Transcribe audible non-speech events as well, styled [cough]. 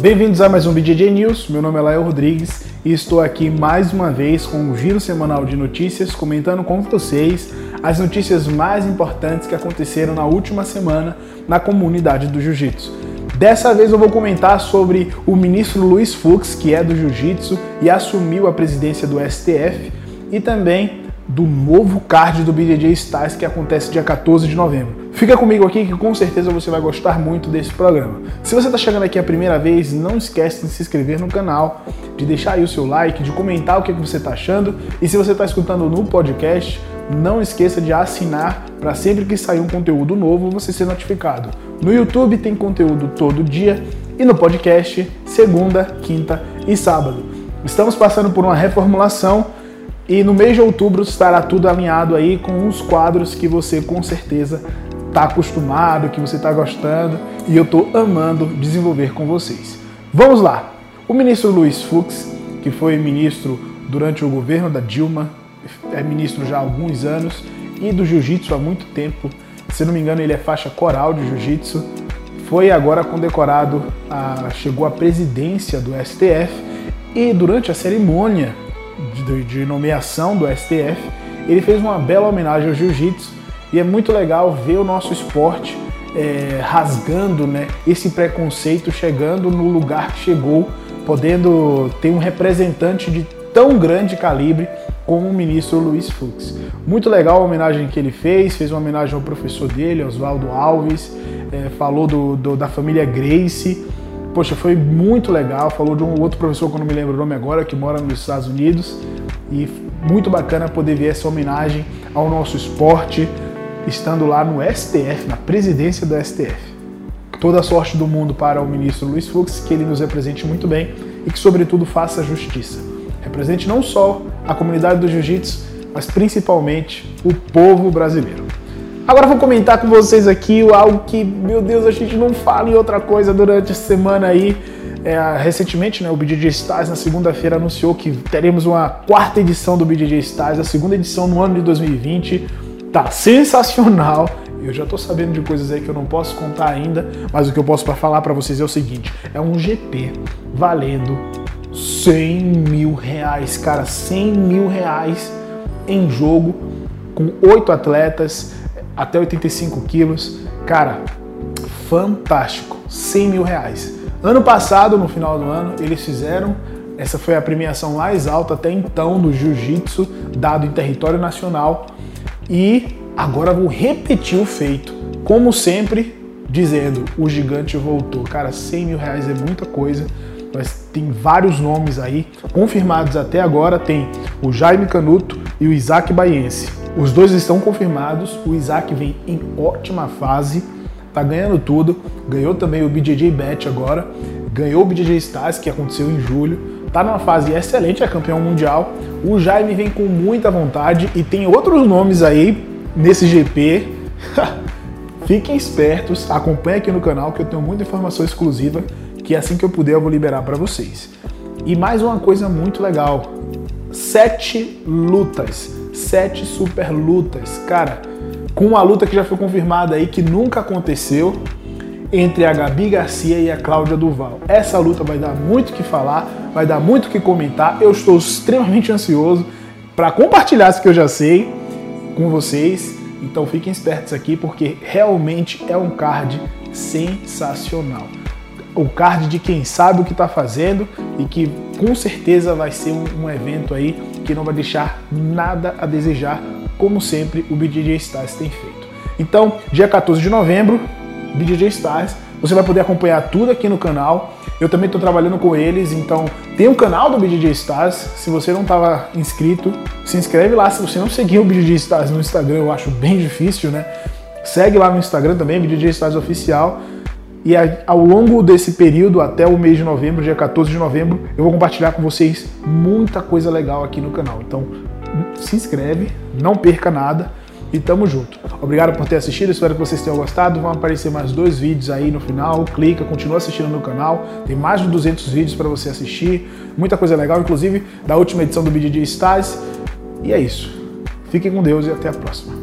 Bem-vindos a mais um BJJ News. Meu nome é Lael Rodrigues e estou aqui mais uma vez com um giro semanal de notícias, comentando com vocês as notícias mais importantes que aconteceram na última semana na comunidade do Jiu-Jitsu. Dessa vez eu vou comentar sobre o ministro Luiz Fux, que é do Jiu-Jitsu e assumiu a presidência do STF, e também do novo card do BJJ Stars que acontece dia 14 de novembro. Fica comigo aqui que com certeza você vai gostar muito desse programa. Se você está chegando aqui a primeira vez, não esquece de se inscrever no canal, de deixar aí o seu like, de comentar o que você está achando e se você está escutando no podcast, não esqueça de assinar para sempre que sair um conteúdo novo você ser notificado. No YouTube tem conteúdo todo dia e no podcast segunda, quinta e sábado. Estamos passando por uma reformulação e no mês de outubro estará tudo alinhado aí com os quadros que você com certeza está acostumado, que você está gostando e eu estou amando desenvolver com vocês. Vamos lá! O ministro Luiz Fux, que foi ministro durante o governo da Dilma, é ministro já há alguns anos e do jiu-jitsu há muito tempo. Se não me engano, ele é faixa coral de jiu-jitsu. Foi agora condecorado, a, chegou à presidência do STF e durante a cerimônia de, de nomeação do STF, ele fez uma bela homenagem ao jiu-jitsu e é muito legal ver o nosso esporte é, rasgando né, esse preconceito, chegando no lugar que chegou, podendo ter um representante de tão grande calibre como o ministro Luiz Fux. Muito legal a homenagem que ele fez, fez uma homenagem ao professor dele, Oswaldo Alves, é, falou do, do, da família Grace. Poxa, foi muito legal. Falou de um outro professor que eu não me lembro o nome agora, que mora nos Estados Unidos. E muito bacana poder ver essa homenagem ao nosso esporte, estando lá no STF, na presidência do STF. Toda a sorte do mundo para o ministro Luiz Fux, que ele nos represente muito bem e que, sobretudo, faça justiça. Represente não só a comunidade do jiu-jitsu, mas principalmente o povo brasileiro. Agora vou comentar com vocês aqui algo que, meu Deus, a gente não fala em outra coisa durante a semana aí. É, recentemente, né, o BJJ Stars na segunda-feira anunciou que teremos uma quarta edição do BJJ Stars, a segunda edição no ano de 2020. Tá sensacional. Eu já tô sabendo de coisas aí que eu não posso contar ainda, mas o que eu posso para falar para vocês é o seguinte: é um GP valendo 100 mil reais, cara, 100 mil reais em jogo com oito atletas até 85 quilos. Cara, fantástico, 100 mil reais. Ano passado, no final do ano, eles fizeram. Essa foi a premiação mais alta até então do jiu-jitsu, dado em território nacional. E agora vou repetir o feito. Como sempre, dizendo: o gigante voltou. Cara, 100 mil reais é muita coisa. Mas tem vários nomes aí confirmados até agora. Tem o Jaime Canuto e o Isaac Baiense. Os dois estão confirmados. O Isaac vem em ótima fase, tá ganhando tudo. Ganhou também o BJJ Bet agora. Ganhou o BJJ Stars, que aconteceu em julho. Tá numa fase excelente, é campeão mundial. O Jaime vem com muita vontade e tem outros nomes aí nesse GP. [laughs] Fiquem espertos, acompanhem aqui no canal que eu tenho muita informação exclusiva que assim que eu puder eu vou liberar para vocês. E mais uma coisa muito legal: sete lutas, sete super lutas, cara, com uma luta que já foi confirmada aí que nunca aconteceu entre a Gabi Garcia e a Cláudia Duval. Essa luta vai dar muito que falar, vai dar muito que comentar. Eu estou extremamente ansioso para compartilhar isso que eu já sei com vocês. Então fiquem espertos aqui porque realmente é um card sensacional o card de quem sabe o que está fazendo e que com certeza vai ser um, um, evento aí que não vai deixar nada a desejar, como sempre o BJJ Stars tem feito. Então, dia 14 de novembro, BJJ Stars, você vai poder acompanhar tudo aqui no canal. Eu também estou trabalhando com eles, então tem um canal do BJJ Stars. Se você não estava inscrito, se inscreve lá. Se você não seguiu o BJJ Stars no Instagram, eu acho bem difícil, né? Segue lá no Instagram também, BJJ Stars Oficial. E ao longo desse período, até o mês de novembro, dia 14 de novembro, eu vou compartilhar com vocês muita coisa legal aqui no canal. Então se inscreve, não perca nada e tamo junto. Obrigado por ter assistido, espero que vocês tenham gostado. Vão aparecer mais dois vídeos aí no final. Clica, continua assistindo no canal. Tem mais de 200 vídeos para você assistir. Muita coisa legal, inclusive da última edição do BJJ Stars. E é isso. Fiquem com Deus e até a próxima.